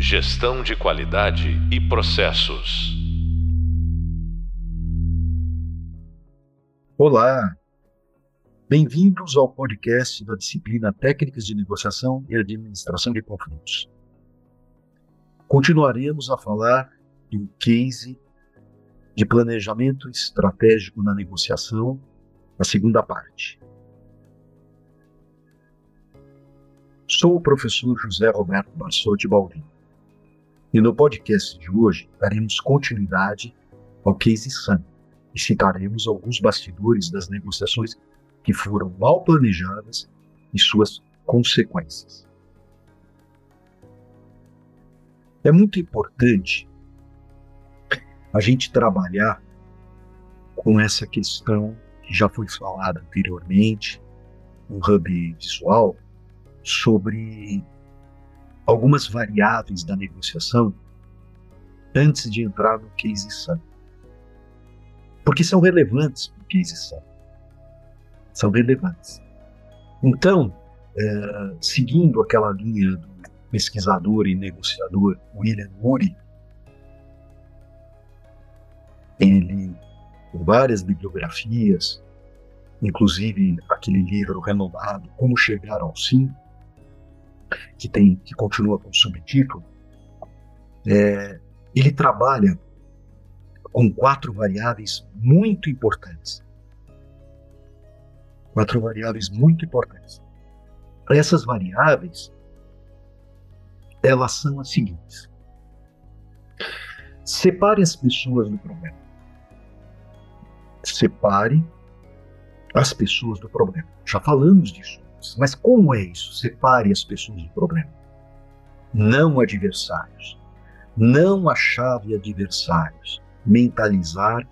Gestão de qualidade e processos. Olá! Bem-vindos ao podcast da disciplina Técnicas de Negociação e Administração de Conflitos. Continuaremos a falar do case de planejamento estratégico na negociação, a segunda parte. Sou o professor José Roberto Barsotti Baldini e no podcast de hoje daremos continuidade ao case Sun e citaremos alguns bastidores das negociações que foram mal planejadas e suas consequências. É muito importante a gente trabalhar com essa questão que já foi falada anteriormente no hub visual sobre algumas variáveis da negociação antes de entrar no case SAM. Porque são relevantes para o case SAM. São relevantes. Então, é, seguindo aquela linha do pesquisador e negociador William Murray, ele, com várias bibliografias, inclusive aquele livro renomado Como Chegar ao Sim, que tem que continua com o subtítulo, é, ele trabalha com quatro variáveis muito importantes. Quatro variáveis muito importantes. Essas variáveis, elas são as seguintes. Separe as pessoas do problema. Separe as pessoas do problema. Já falamos disso. Mas como é isso? Separe as pessoas do problema. Não adversários. Não a chave adversários. Mentalizar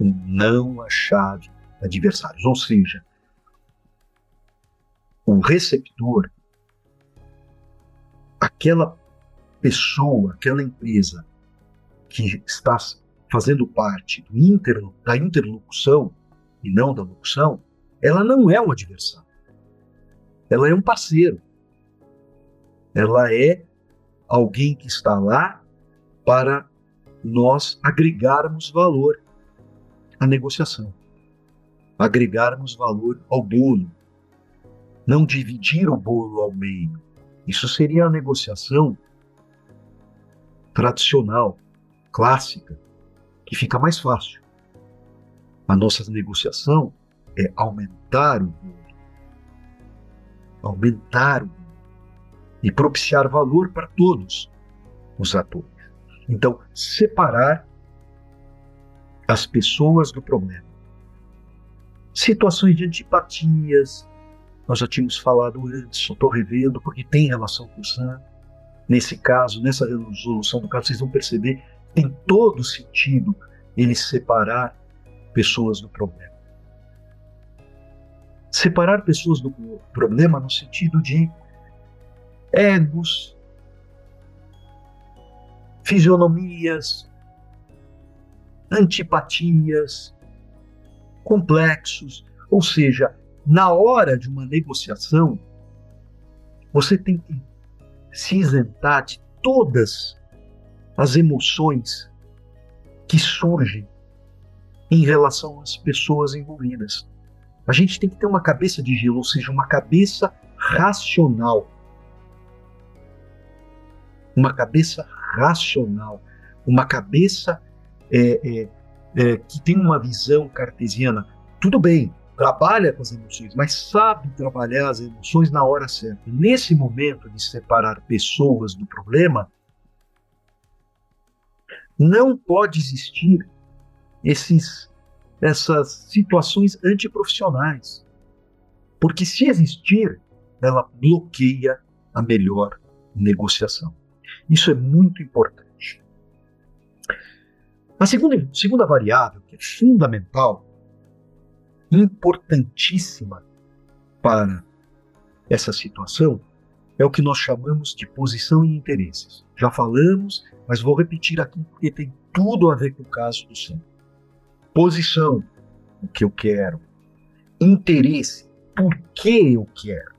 o não a chave adversários. Ou seja, o receptor, aquela pessoa, aquela empresa que está fazendo parte interlo, da interlocução e não da locução, ela não é um adversário. Ela é um parceiro. Ela é alguém que está lá para nós agregarmos valor à negociação, agregarmos valor ao bolo, não dividir o bolo ao meio. Isso seria a negociação tradicional, clássica, que fica mais fácil. A nossa negociação é aumentar o bolo aumentar e propiciar valor para todos os atores. Então, separar as pessoas do problema. Situações de antipatias, nós já tínhamos falado antes, só estou revendo porque tem relação com o SAM. Nesse caso, nessa resolução do caso, vocês vão perceber tem todo sentido ele separar pessoas do problema. Separar pessoas do problema no sentido de egos, fisionomias, antipatias, complexos. Ou seja, na hora de uma negociação, você tem que se isentar de todas as emoções que surgem em relação às pessoas envolvidas. A gente tem que ter uma cabeça de gelo, ou seja, uma cabeça racional. Uma cabeça racional. Uma cabeça é, é, é, que tem uma visão cartesiana. Tudo bem, trabalha com as emoções, mas sabe trabalhar as emoções na hora certa. Nesse momento de separar pessoas do problema, não pode existir esses essas situações antiprofissionais. Porque se existir, ela bloqueia a melhor negociação. Isso é muito importante. A segunda, segunda variável, que é fundamental, importantíssima para essa situação, é o que nós chamamos de posição e interesses. Já falamos, mas vou repetir aqui porque tem tudo a ver com o caso do centro. Posição, o que eu quero. Interesse, por que eu quero.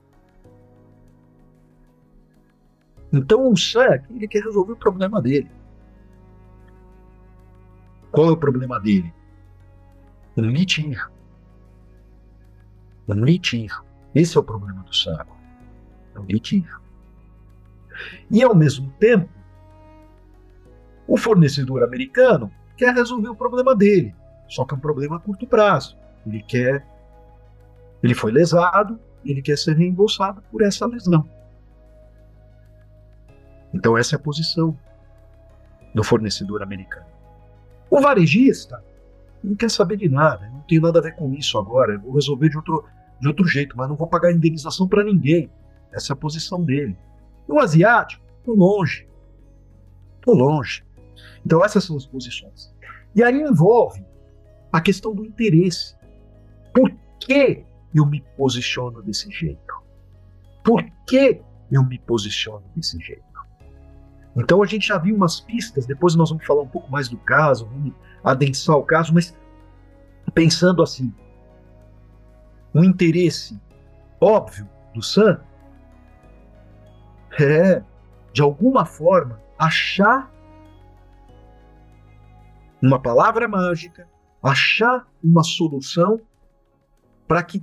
Então o Sam ele quer resolver o problema dele. Qual é o problema dele? Um litígio. Um litígio. Esse é o problema do. É um litígio. E ao mesmo tempo, o fornecedor americano quer resolver o problema dele, só que é um problema a curto prazo. Ele quer, ele foi lesado, ele quer ser reembolsado por essa lesão. Então essa é a posição do fornecedor americano. O varejista não quer saber de nada, não tem nada a ver com isso agora, vou resolver de outro, de outro jeito, mas não vou pagar indenização para ninguém. Essa é a posição dele. E o asiático, tô longe. Tô longe. Então essas são as posições. E aí envolve a questão do interesse. Por que eu me posiciono desse jeito? Por que eu me posiciono desse jeito? Então a gente já viu umas pistas, depois nós vamos falar um pouco mais do caso, vamos adensar o caso, mas pensando assim, o interesse óbvio do Sam é, de alguma forma, achar uma palavra mágica, achar uma solução para que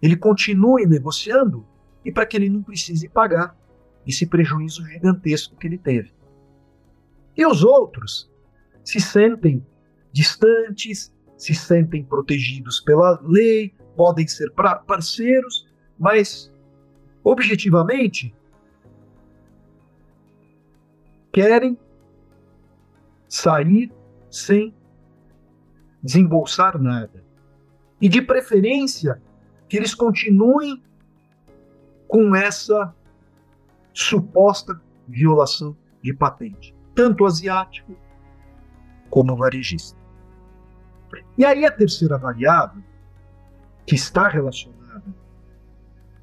ele continue negociando e para que ele não precise pagar esse prejuízo gigantesco que ele teve. E os outros se sentem distantes, se sentem protegidos pela lei, podem ser parceiros, mas objetivamente querem sair sem desembolsar nada. E de preferência que eles continuem com essa suposta violação de patente, tanto asiático como varejista. E aí a terceira variável, que está relacionada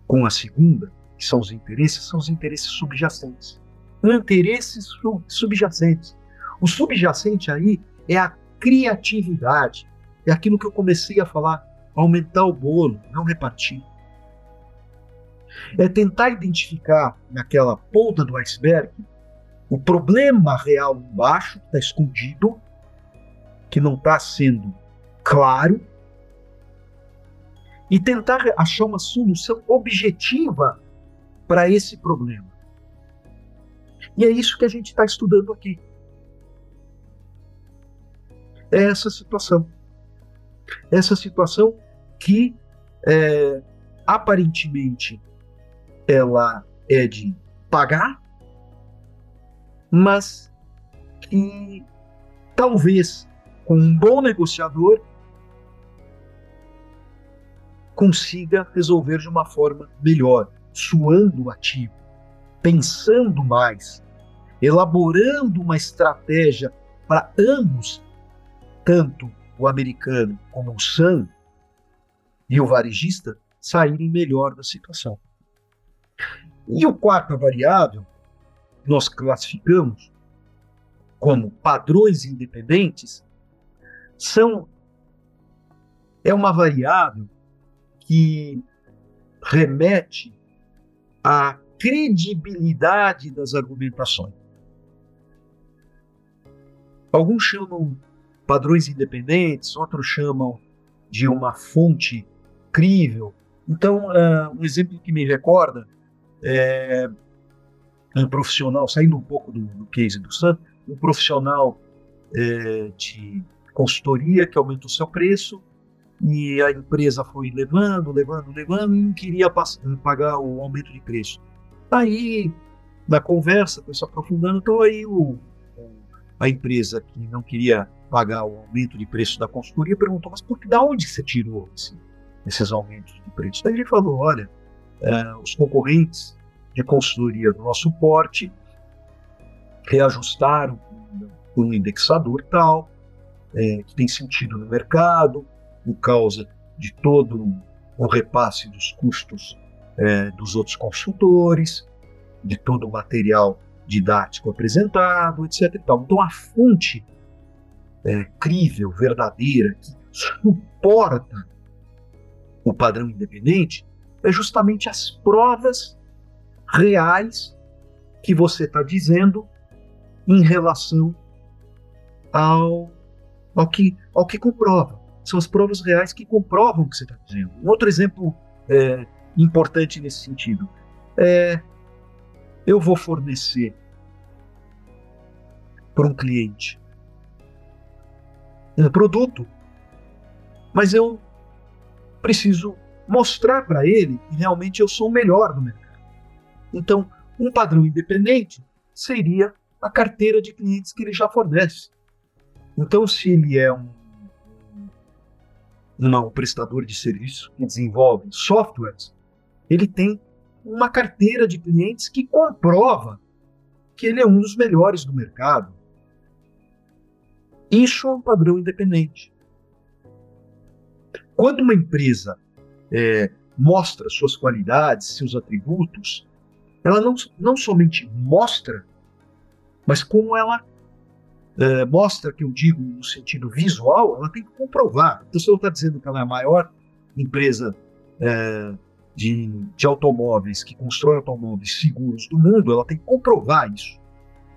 com a segunda, que são os interesses, são os interesses subjacentes. Interesses subjacentes. O subjacente aí é a criatividade, é aquilo que eu comecei a falar, aumentar o bolo, não repartir. É tentar identificar naquela ponta do iceberg o problema real embaixo, que está escondido, que não está sendo claro, e tentar achar uma solução objetiva para esse problema. E é isso que a gente está estudando aqui. É essa situação. Essa situação que é, aparentemente ela é de pagar, mas que talvez com um bom negociador consiga resolver de uma forma melhor, suando ativo, pensando mais, elaborando uma estratégia para ambos, tanto o americano como o Sam e o varejista, saírem melhor da situação. E o quarta variável, nós classificamos como padrões independentes, são é uma variável que remete à credibilidade das argumentações. Alguns chamam padrões independentes, outros chamam de uma fonte crível. Então, uh, um exemplo que me recorda é, um profissional, saindo um pouco do, do case do Sam, um profissional é, de consultoria que aumentou seu preço e a empresa foi levando, levando, levando e não queria pagar o aumento de preço. Aí, na conversa, foi se aprofundando, então aí o, a empresa que não queria pagar o aumento de preço da consultoria perguntou, mas por que, da onde você tirou esse, esses aumentos de preço? Daí ele falou, olha, é, os concorrentes de consultoria do nosso porte reajustaram por um indexador tal, é, que tem sentido no mercado, por causa de todo o repasse dos custos é, dos outros consultores, de todo o material didático apresentado, etc. Então, a fonte é, crível, verdadeira, que suporta o padrão independente, é justamente as provas reais que você está dizendo em relação ao, ao, que, ao que comprova. São as provas reais que comprovam o que você está dizendo. Um outro exemplo é, importante nesse sentido é eu vou fornecer para um cliente um produto, mas eu preciso mostrar para ele que realmente eu sou o melhor no mercado. Então, um padrão independente seria a carteira de clientes que ele já fornece. Então, se ele é um, um prestador de serviço que desenvolve softwares, ele tem uma carteira de clientes que comprova que ele é um dos melhores do mercado. Isso é um padrão independente. Quando uma empresa é, mostra suas qualidades, seus atributos, ela não, não somente mostra, mas como ela é, mostra, que eu digo no sentido visual, ela tem que comprovar. Então, se eu está dizendo que ela é a maior empresa é, de, de automóveis que constrói automóveis seguros do mundo, ela tem que comprovar isso,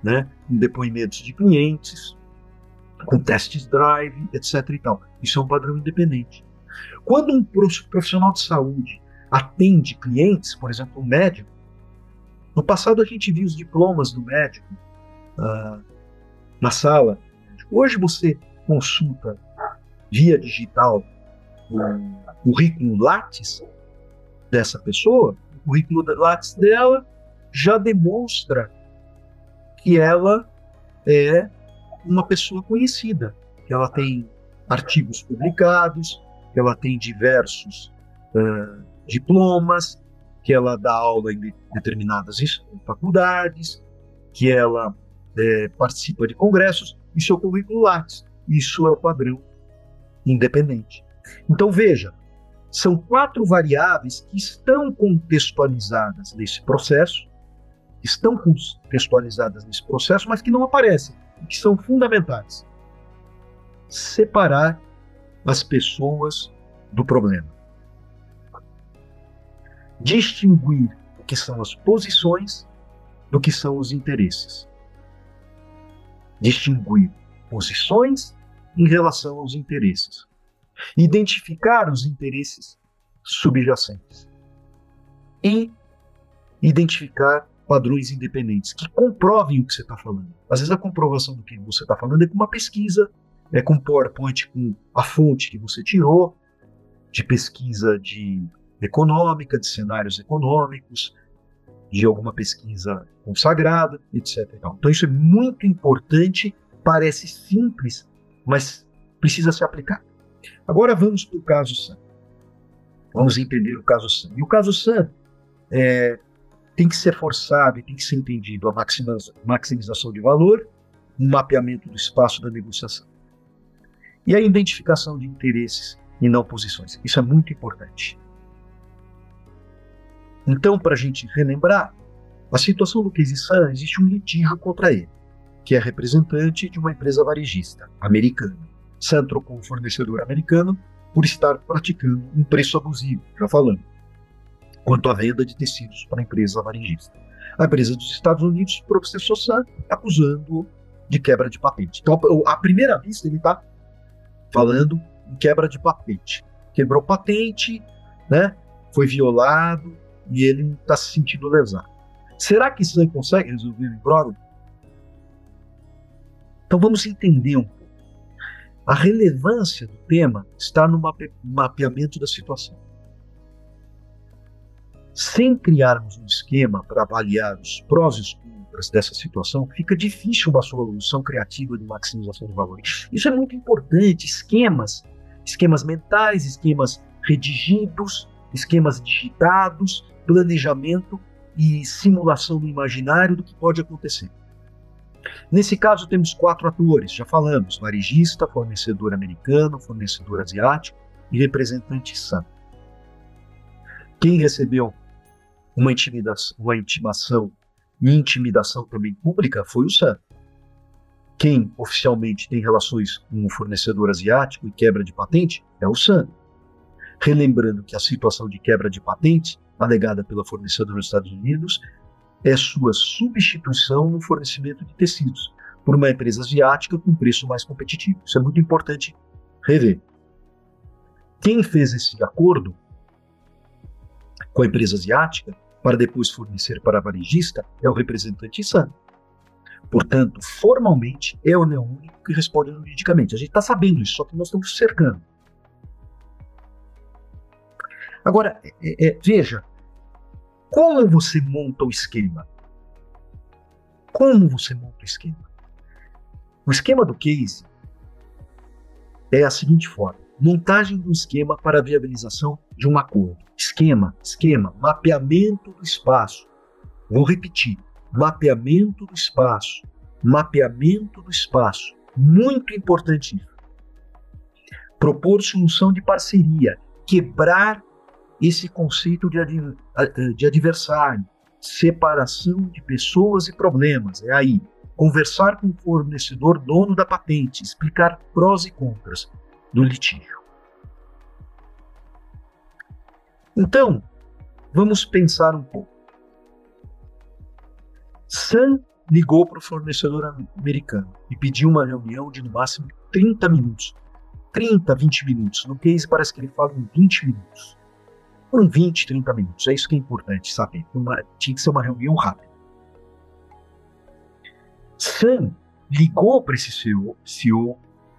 né? Com depoimentos de clientes, com testes drive, etc. E tal. Isso é um padrão independente. Quando um profissional de saúde atende clientes, por exemplo, um médico, no passado a gente viu os diplomas do médico uh, na sala. Hoje você consulta via digital o currículo Lattes dessa pessoa, o currículo Lattes dela já demonstra que ela é uma pessoa conhecida, que ela tem artigos publicados, que ela tem diversos uh, diplomas, que ela dá aula em determinadas faculdades, que ela é, participa de congressos, isso é o currículo Lattes. Isso é o padrão independente. Então veja, são quatro variáveis que estão contextualizadas nesse processo, estão contextualizadas nesse processo, mas que não aparecem, e que são fundamentais. Separar as pessoas do problema distinguir o que são as posições do que são os interesses. Distinguir posições em relação aos interesses. Identificar os interesses subjacentes. E identificar padrões independentes que comprovem o que você está falando. Às vezes a comprovação do que você está falando é com uma pesquisa, é com PowerPoint, com a fonte que você tirou de pesquisa de econômica, de cenários econômicos, de alguma pesquisa consagrada, etc. Então, isso é muito importante, parece simples, mas precisa ser aplicado. Agora vamos para o caso Sam. Vamos entender o caso Sam. E o caso Sam é, tem que ser forçado e tem que ser entendido a maximização de valor, um mapeamento do espaço da negociação. E a identificação de interesses e não posições. Isso é muito importante. Então, para a gente relembrar, a situação do Casey Sun existe um litígio contra ele, que é representante de uma empresa varejista americana. Sun trocou um fornecedor americano por estar praticando um preço abusivo, já falando, quanto à venda de tecidos para a empresa varejista. A empresa dos Estados Unidos processou Sun acusando de quebra de patente. Então, à primeira vista, ele está falando em quebra de patente. Quebrou patente, né? foi violado, e ele está se sentindo lesado. Será que aí consegue resolver o imbróglio? Então vamos entender um pouco. A relevância do tema está no mapeamento da situação. Sem criarmos um esquema para avaliar os prós e os contras dessa situação, fica difícil uma solução criativa de maximização de valores. Isso é muito importante. Esquemas, esquemas mentais, esquemas redigidos, esquemas digitados, planejamento e simulação no imaginário do que pode acontecer. Nesse caso, temos quatro atores, já falamos: varejista, fornecedor americano, fornecedor asiático e representante SAM. Quem recebeu uma, intimidação, uma intimação e intimidação também pública foi o SAM. Quem oficialmente tem relações com o fornecedor asiático e quebra de patente é o SAM. Relembrando que a situação de quebra de patente alegada pela fornecedora nos Estados Unidos é sua substituição no fornecimento de tecidos por uma empresa asiática com preço mais competitivo. Isso é muito importante rever. Quem fez esse acordo com a empresa asiática para depois fornecer para a varejista é o representante Sun. Portanto, formalmente, é o União Único que responde juridicamente. A gente está sabendo isso, só que nós estamos cercando. Agora, é, é, veja, como você monta o esquema? Como você monta o esquema? O esquema do case é a seguinte forma: montagem do esquema para a viabilização de um acordo. Esquema, esquema, mapeamento do espaço. Vou repetir: mapeamento do espaço. Mapeamento do espaço. Muito importante isso. Propor solução de parceria, quebrar esse conceito de, de adversário, separação de pessoas e problemas. É aí. Conversar com o fornecedor dono da patente, explicar prós e contras do litígio. Então, vamos pensar um pouco. Sam ligou para o fornecedor americano e pediu uma reunião de no máximo 30 minutos. 30, 20 minutos. No case parece que ele fala em 20 minutos. Foram 20, 30 minutos. É isso que é importante saber. Uma, tinha que ser uma reunião rápida. Sam ligou para esse CEO, CEO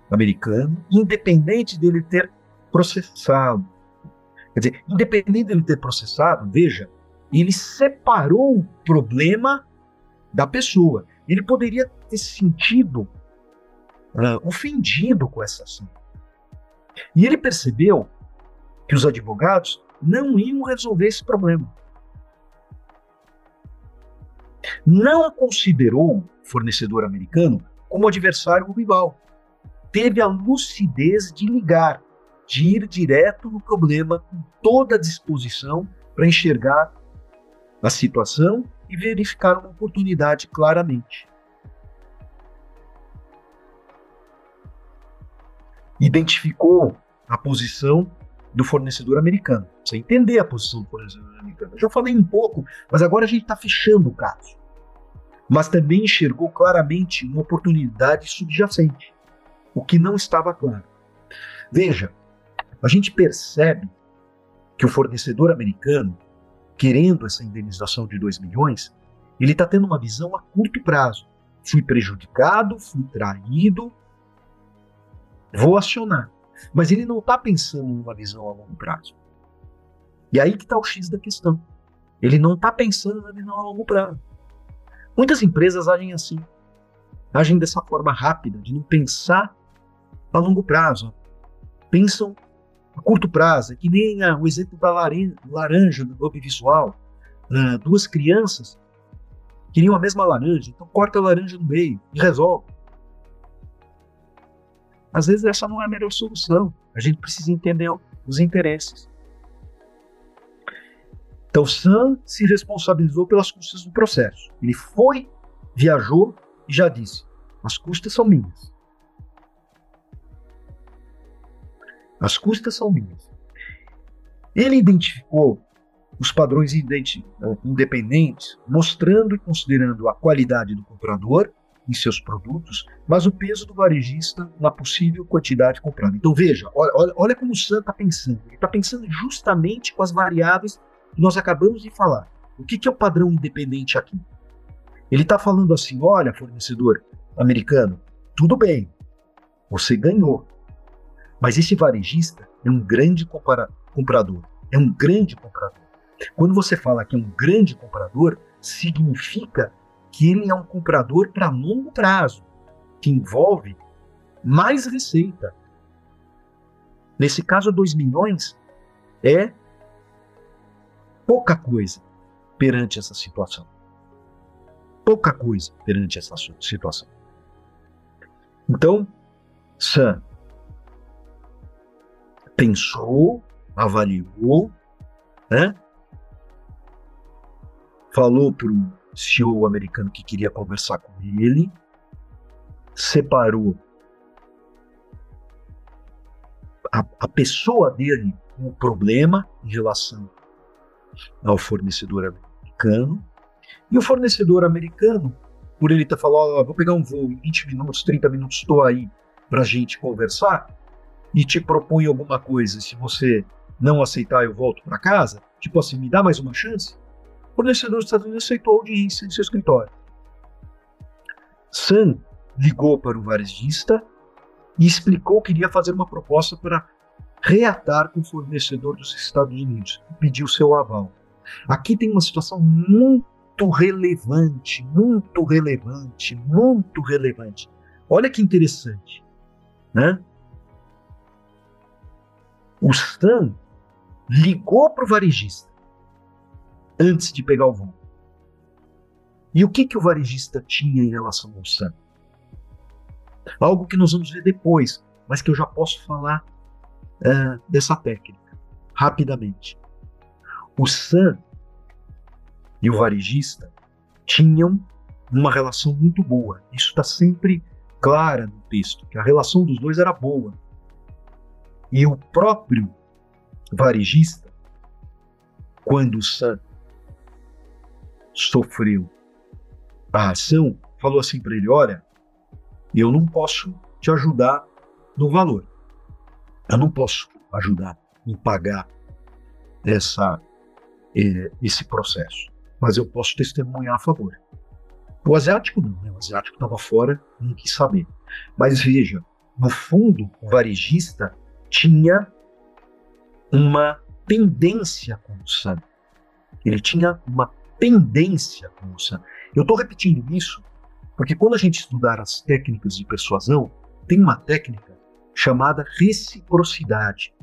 americano, independente dele ter processado. Quer dizer, independente dele ter processado, veja, ele separou o problema da pessoa. Ele poderia ter se sentido uh, ofendido com essa ação. E ele percebeu que os advogados não iam resolver esse problema. Não considerou o fornecedor americano como adversário ou rival. Teve a lucidez de ligar, de ir direto no problema com toda a disposição para enxergar a situação e verificar uma oportunidade claramente. Identificou a posição do fornecedor americano. Você entender a posição do fornecedor americano. Eu já falei um pouco, mas agora a gente está fechando o caso. Mas também enxergou claramente uma oportunidade subjacente, o que não estava claro. Veja, a gente percebe que o fornecedor americano, querendo essa indenização de 2 milhões, ele está tendo uma visão a curto prazo. Fui prejudicado, fui traído, vou acionar. Mas ele não está pensando numa visão a longo prazo. E aí que está o X da questão. Ele não está pensando na visão a longo prazo. Muitas empresas agem assim. Agem dessa forma rápida, de não pensar a longo prazo. Pensam a curto prazo. É que nem ah, o exemplo da laranja do Globo Visual. Ah, duas crianças queriam a mesma laranja, então corta a laranja no meio e resolve. Às vezes essa não é a melhor solução. A gente precisa entender os interesses. Então Sam se responsabilizou pelas custas do processo. Ele foi, viajou e já disse: as custas são minhas. As custas são minhas. Ele identificou os padrões independentes, mostrando e considerando a qualidade do comprador em seus produtos, mas o peso do varejista na possível quantidade comprada. Então veja, olha, olha como o Sam está pensando. Ele está pensando justamente com as variáveis que nós acabamos de falar. O que, que é o padrão independente aqui? Ele está falando assim: olha, fornecedor americano, tudo bem, você ganhou, mas esse varejista é um grande comprador, é um grande comprador. Quando você fala que é um grande comprador, significa que ele é um comprador para longo prazo, que envolve mais receita. Nesse caso, 2 milhões é pouca coisa perante essa situação. Pouca coisa perante essa situação. Então, Sam pensou, avaliou, né? falou para o CEO americano que queria conversar com ele, separou a, a pessoa dele com o problema em relação ao fornecedor americano E o fornecedor americano, por ele ter falado, oh, vou pegar um voo em 20 minutos, 30 minutos, estou aí para a gente conversar, e te propõe alguma coisa, se você não aceitar, eu volto para casa, tipo assim, me dá mais uma chance, o fornecedor dos Estados Unidos aceitou a audiência em seu escritório. Sam ligou para o varejista e explicou que iria fazer uma proposta para reatar com o fornecedor dos Estados Unidos pediu seu aval. Aqui tem uma situação muito relevante, muito relevante, muito relevante. Olha que interessante, né? O Sam ligou para o varejista antes de pegar o voo. E o que, que o varejista tinha em relação ao Sam? Algo que nós vamos ver depois, mas que eu já posso falar uh, dessa técnica rapidamente. O Sam e o varejista tinham uma relação muito boa. Isso está sempre clara no texto, que a relação dos dois era boa. E o próprio varejista, quando o Sam sofreu a ação, falou assim para ele: Olha, eu não posso te ajudar no valor. Eu não posso ajudar em pagar essa, eh, esse processo, mas eu posso testemunhar a favor. O asiático não, né? o asiático estava fora, não quis saber. Mas veja, no fundo, o varejista tinha uma tendência com o Sam. Ele tinha uma tendência Sam. Eu estou repetindo isso porque quando a gente estudar as técnicas de persuasão, tem uma técnica chamada reciprocidade.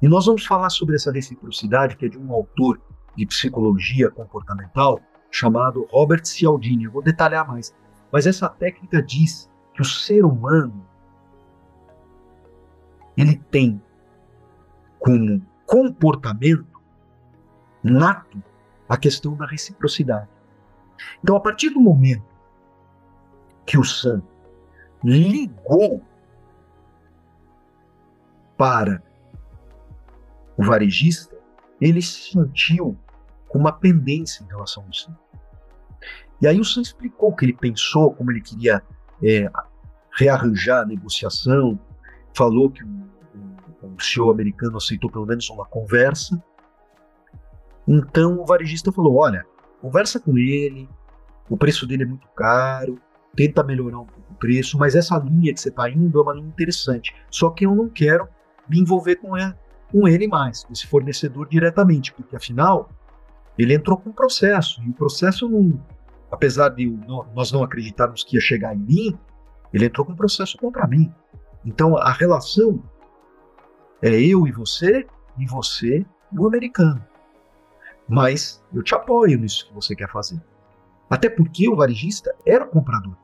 E nós vamos falar sobre essa reciprocidade, que é de um autor de psicologia comportamental chamado Robert Cialdini. Eu vou detalhar mais. Mas essa técnica diz que o ser humano ele tem como comportamento nato a questão da reciprocidade. Então, a partir do momento que o Sam ligou para o varejista, ele se sentiu com uma pendência em relação ao Sam. E aí o Sam explicou o que ele pensou, como ele queria é, rearranjar a negociação, falou que o, o, o CEO americano aceitou pelo menos uma conversa. Então o varejista falou: olha, conversa com ele, o preço dele é muito caro, tenta melhorar um pouco o preço, mas essa linha que você está indo é uma linha interessante. Só que eu não quero me envolver com ele, com ele mais, com esse fornecedor diretamente, porque afinal ele entrou com um processo, e o processo não, apesar de nós não acreditarmos que ia chegar em mim, ele entrou com um processo contra mim. Então a relação é eu e você, e você e o americano. Mas eu te apoio nisso que você quer fazer. Até porque o varejista era o comprador.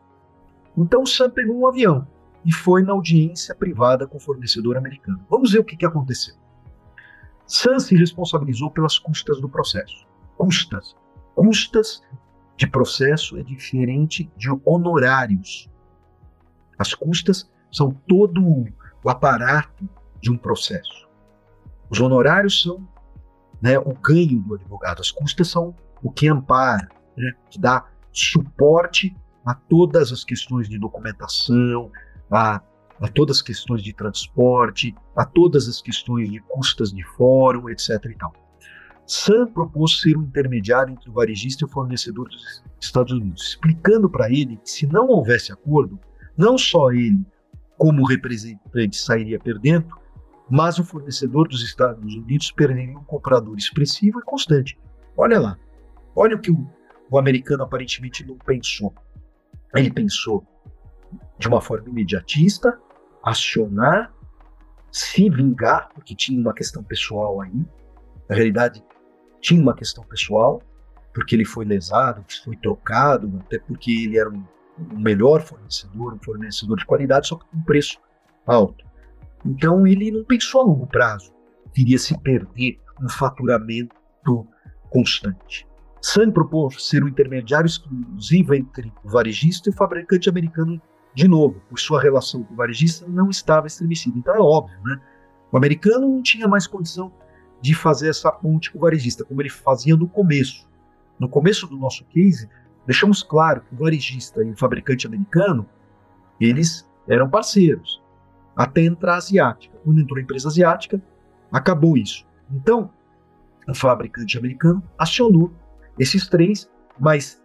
Então o Sam pegou um avião e foi na audiência privada com o fornecedor americano. Vamos ver o que, que aconteceu. Sam se responsabilizou pelas custas do processo. Custas. Custas de processo é diferente de honorários. As custas são todo o aparato de um processo. Os honorários são né, o ganho do advogado, as custas são o que ampara, né, que dá suporte a todas as questões de documentação, a, a todas as questões de transporte, a todas as questões de custas de fórum, etc. E tal. Sam propôs ser um intermediário entre o varejista e o fornecedor dos Estados Unidos, explicando para ele que se não houvesse acordo, não só ele, como representante, sairia perdendo, mas o fornecedor dos Estados Unidos perderia um comprador expressivo e constante. Olha lá, olha o que o, o americano aparentemente não pensou. Ele pensou de uma forma imediatista, acionar, se vingar, porque tinha uma questão pessoal aí. Na realidade, tinha uma questão pessoal, porque ele foi lesado, foi trocado, até porque ele era um, um melhor fornecedor, um fornecedor de qualidade, só que com um preço alto. Então ele não pensou a longo prazo, iria se perder um faturamento constante. Sun propôs ser o intermediário exclusivo entre o varejista e o fabricante americano de novo, por sua relação com o varejista não estava estremecida. Então é óbvio, né? O americano não tinha mais condição de fazer essa ponte com o varejista, como ele fazia no começo. no começo do nosso case, deixamos claro que o varejista e o fabricante americano, eles eram parceiros, até entrar a asiática. Quando entrou a empresa asiática, acabou isso. Então, o fabricante americano acionou esses três, mas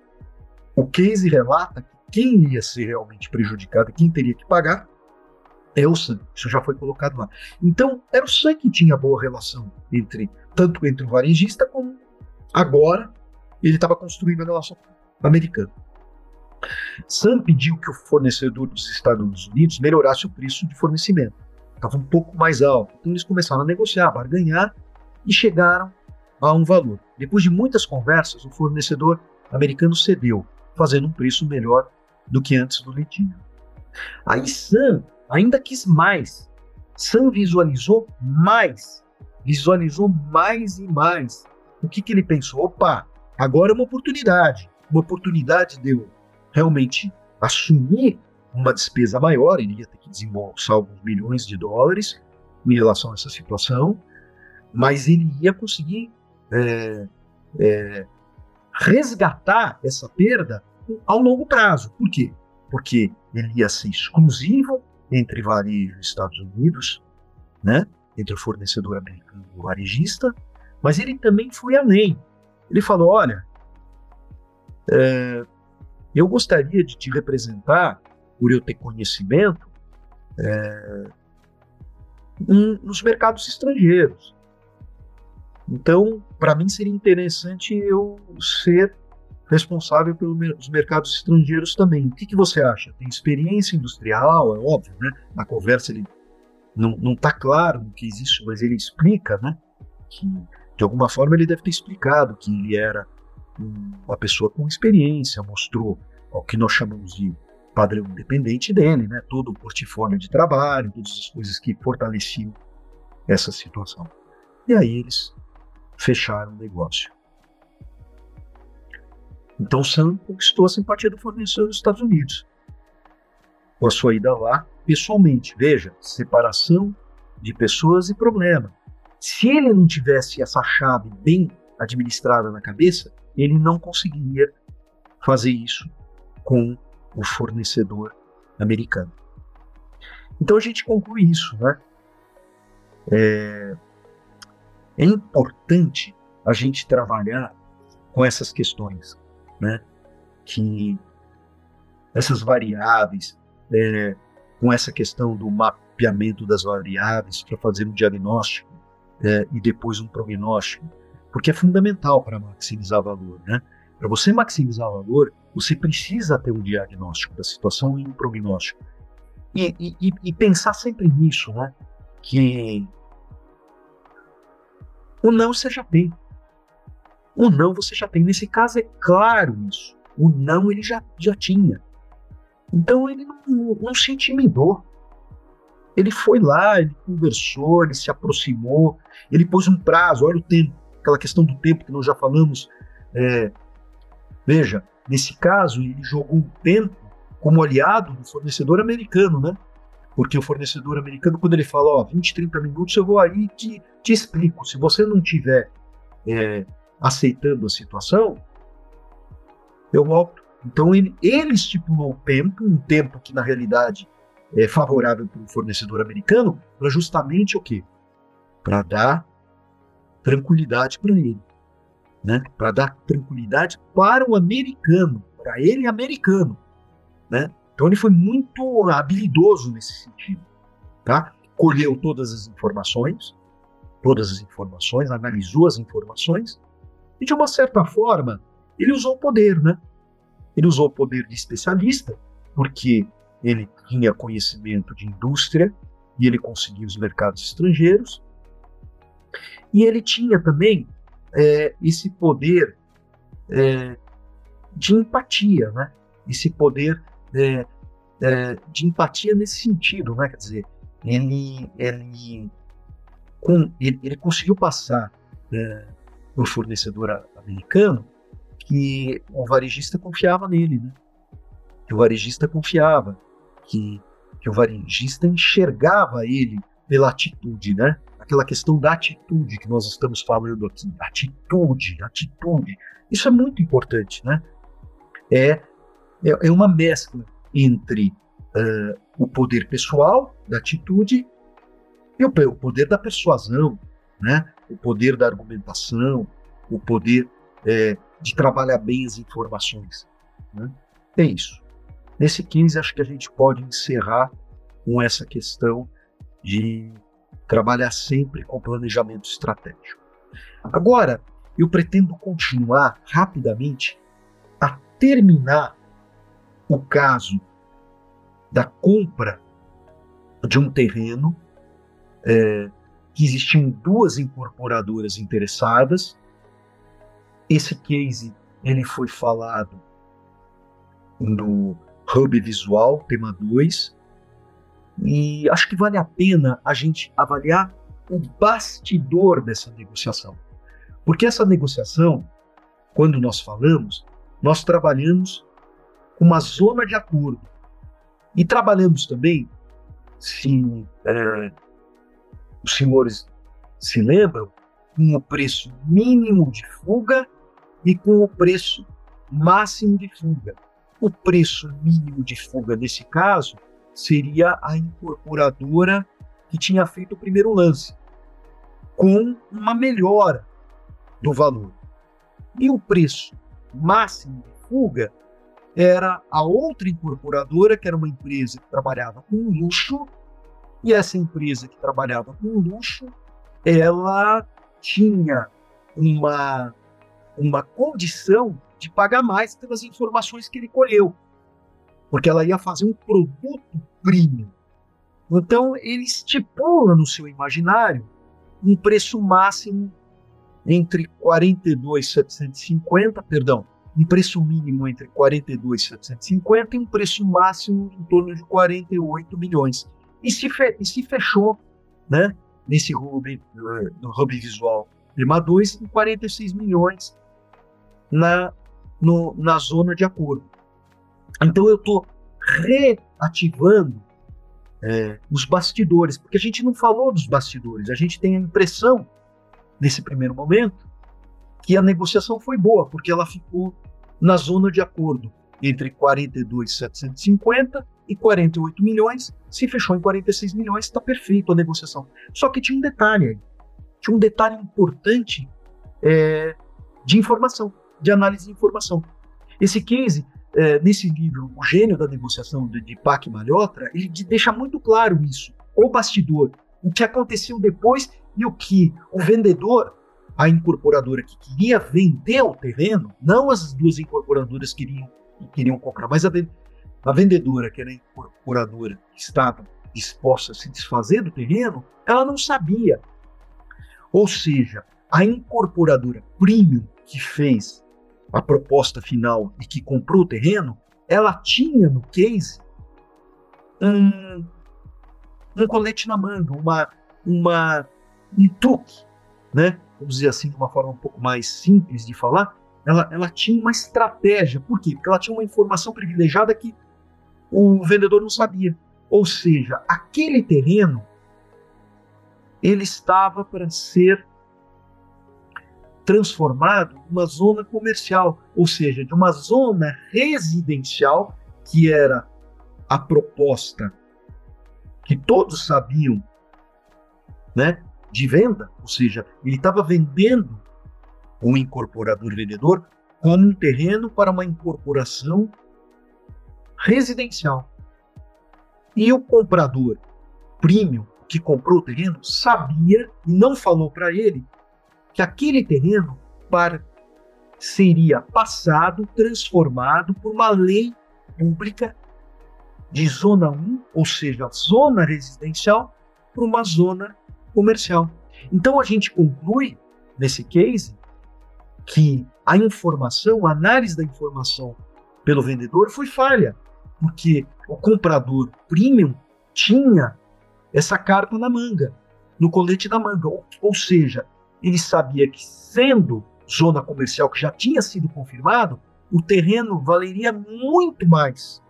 o case relata que quem ia ser realmente prejudicado, quem teria que pagar, é o Sam. Isso já foi colocado lá. Então, era o Sam que tinha boa relação entre tanto entre o varejista como agora ele estava construindo a relação americana. Sam pediu que o fornecedor dos Estados Unidos melhorasse o preço de fornecimento. Estava um pouco mais alto. Então eles começaram a negociar, barganhar e chegaram a um valor. Depois de muitas conversas, o fornecedor americano cedeu, fazendo um preço melhor do que antes do litígio. Aí Sam ainda quis mais. Sam visualizou mais, visualizou mais e mais. O que, que ele pensou? Opa, agora é uma oportunidade. Uma oportunidade de eu realmente assumir uma despesa maior, ele ia ter que desembolsar alguns milhões de dólares em relação a essa situação, mas ele ia conseguir é, é, resgatar essa perda ao longo prazo. Por quê? Porque ele ia ser exclusivo entre varejo e Estados Unidos, né? entre o fornecedor americano e o varejista, mas ele também foi além. Ele falou: olha, é, eu gostaria de te representar, por eu ter conhecimento, é, em, nos mercados estrangeiros. Então, para mim seria interessante eu ser responsável pelos mercados estrangeiros também. O que, que, você acha? Tem experiência industrial, é óbvio, né? Na conversa ele não está claro o que existe, mas ele explica, né? Que de alguma forma ele deve ter explicado que ele era uma pessoa com experiência, mostrou o que nós chamamos de padrão independente dele, né? Todo o portfólio de trabalho, todas as coisas que fortaleciam essa situação. E aí eles fecharam o negócio. Então Sam conquistou a simpatia do fornecedor dos Estados Unidos. Com a sua ida lá, pessoalmente. Veja, separação de pessoas e problema. Se ele não tivesse essa chave bem administrada na cabeça, ele não conseguiria fazer isso com o fornecedor americano. Então a gente conclui isso, né? É, é importante a gente trabalhar com essas questões né? Que essas variáveis, é, com essa questão do mapeamento das variáveis para fazer um diagnóstico é, e depois um prognóstico, porque é fundamental para maximizar valor, né? Para você maximizar valor, você precisa ter um diagnóstico da situação e um prognóstico. E, e, e pensar sempre nisso, né? Que o não você já tem. O não você já tem. Nesse caso é claro isso. O não ele já, já tinha. Então ele não, não se intimidou. Ele foi lá, ele conversou, ele se aproximou, ele pôs um prazo, olha o tempo, aquela questão do tempo que nós já falamos. É, veja, nesse caso, ele jogou o tempo como aliado do fornecedor americano, né? Porque o fornecedor americano, quando ele fala, ó, 20, 30 minutos, eu vou aí e te, te explico. Se você não tiver é, aceitando a situação, eu volto. Então ele, ele estipulou o tempo, um tempo que na realidade é favorável para o fornecedor americano, para justamente o quê? Para dar tranquilidade para ele, né? Para dar tranquilidade para o americano, para ele americano, né? Então ele foi muito habilidoso nesse sentido, tá? Colheu todas as informações, todas as informações, analisou as informações e de uma certa forma, ele usou o poder, né? Ele usou o poder de especialista, porque ele tinha conhecimento de indústria e ele conseguia os mercados estrangeiros. E ele tinha também é, esse poder é, de empatia, né? Esse poder é, é de empatia nesse sentido, né? Quer dizer, ele, ele, com, ele, ele conseguiu passar é, no fornecedor americano que o varejista confiava nele, né? Que o varejista confiava, que, que o varejista enxergava ele pela atitude, né? Aquela questão da atitude que nós estamos falando aqui. Atitude, atitude. Isso é muito importante, né? É, é, é uma mescla entre uh, o poder pessoal, da atitude, e o, o poder da persuasão, né? o poder da argumentação, o poder é, de trabalhar bem as informações. Né? É isso. Nesse 15, acho que a gente pode encerrar com essa questão de trabalhar sempre com planejamento estratégico. Agora, eu pretendo continuar rapidamente a terminar o caso da compra de um terreno é, que existiam duas incorporadoras interessadas. Esse case ele foi falado no Hub Visual, tema 2, e acho que vale a pena a gente avaliar o bastidor dessa negociação. Porque essa negociação, quando nós falamos, nós trabalhamos com uma zona de acordo. E trabalhamos também, se é, os senhores se lembram, com o preço mínimo de fuga e com o preço máximo de fuga. O preço mínimo de fuga, nesse caso, seria a incorporadora que tinha feito o primeiro lance, com uma melhora do valor. E o preço máximo de fuga era a outra incorporadora, que era uma empresa que trabalhava com luxo, e essa empresa que trabalhava com luxo, ela tinha uma, uma condição de pagar mais pelas informações que ele colheu porque ela ia fazer um produto premium. Então ele estipula no seu imaginário um preço máximo entre 42,750, perdão, um preço mínimo entre 42,750 e um preço máximo em torno de 48 milhões. E se, fe e se fechou, né, nesse hub, no hub visual Prima 2 em 46 milhões na, no, na zona de acordo. Então eu estou reativando é, os bastidores, porque a gente não falou dos bastidores, a gente tem a impressão, nesse primeiro momento, que a negociação foi boa, porque ela ficou na zona de acordo entre 42,750 e 48 milhões, se fechou em 46 milhões, está perfeito a negociação. Só que tinha um detalhe aí, tinha um detalhe importante é, de informação, de análise de informação. Esse case é, nesse livro, O Gênio da Negociação, de, de Pac Malhotra, ele deixa muito claro isso, o bastidor, o que aconteceu depois e o que o vendedor, a incorporadora que queria vender o terreno, não as duas incorporadoras queriam, queriam comprar, mas a, a vendedora, que era a incorporadora que estava disposta a se desfazer do terreno, ela não sabia. Ou seja, a incorporadora premium que fez a proposta final e que comprou o terreno, ela tinha no case um, um colete na manga, uma, uma, um truque, né? Vamos dizer assim, de uma forma um pouco mais simples de falar. Ela, ela tinha uma estratégia. Por quê? Porque ela tinha uma informação privilegiada que o vendedor não sabia. Ou seja, aquele terreno ele estava para ser transformado numa zona comercial, ou seja, de uma zona residencial, que era a proposta que todos sabiam, né, de venda, ou seja, ele estava vendendo um incorporador vendedor como um terreno para uma incorporação residencial. E o comprador premium que comprou o terreno sabia e não falou para ele que aquele terreno para, seria passado, transformado por uma lei pública de zona 1, ou seja, zona residencial, para uma zona comercial. Então a gente conclui nesse case que a informação, a análise da informação pelo vendedor foi falha, porque o comprador premium tinha essa carta na manga, no colete da manga, ou, ou seja, ele sabia que, sendo zona comercial que já tinha sido confirmado, o terreno valeria muito mais.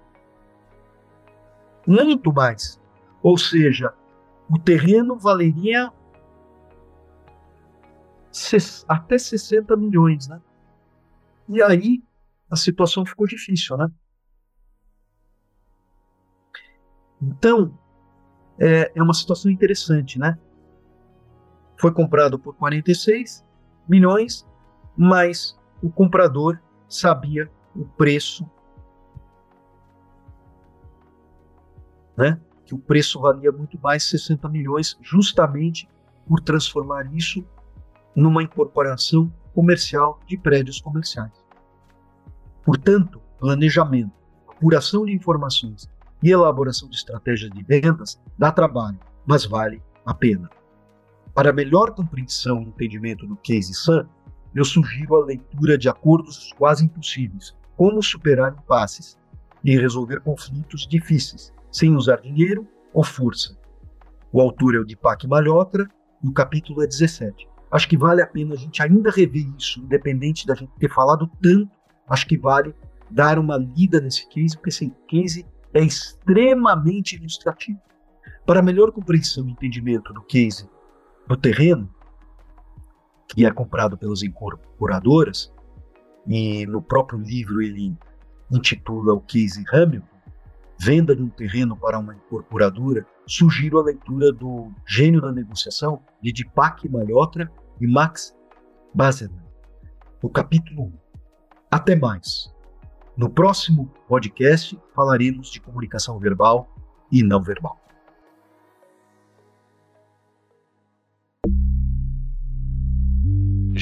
Muito mais. Ou seja, o terreno valeria até 60 milhões, né? E aí a situação ficou difícil, né? Então, é, é uma situação interessante, né? Foi comprado por 46 milhões, mas o comprador sabia o preço, né? Que o preço valia muito mais 60 milhões, justamente por transformar isso numa incorporação comercial de prédios comerciais. Portanto, planejamento, apuração de informações e elaboração de estratégias de vendas dá trabalho, mas vale a pena. Para melhor compreensão e entendimento do case Sun, eu sugiro a leitura de acordos quase impossíveis, como superar impasses e resolver conflitos difíceis, sem usar dinheiro ou força. O autor é o Deepak Malhotra e o capítulo é 17. Acho que vale a pena a gente ainda rever isso, independente da gente ter falado tanto. Acho que vale dar uma lida nesse case, porque esse case é extremamente ilustrativo. Para melhor compreensão e entendimento do case do terreno, que é comprado pelas incorporadoras, e no próprio livro ele intitula o case Hamilton, venda de um terreno para uma incorporadora, sugiro a leitura do Gênio da Negociação de Deepak Malhotra e Max Bazerman, no capítulo 1. Até mais! No próximo podcast falaremos de comunicação verbal e não verbal.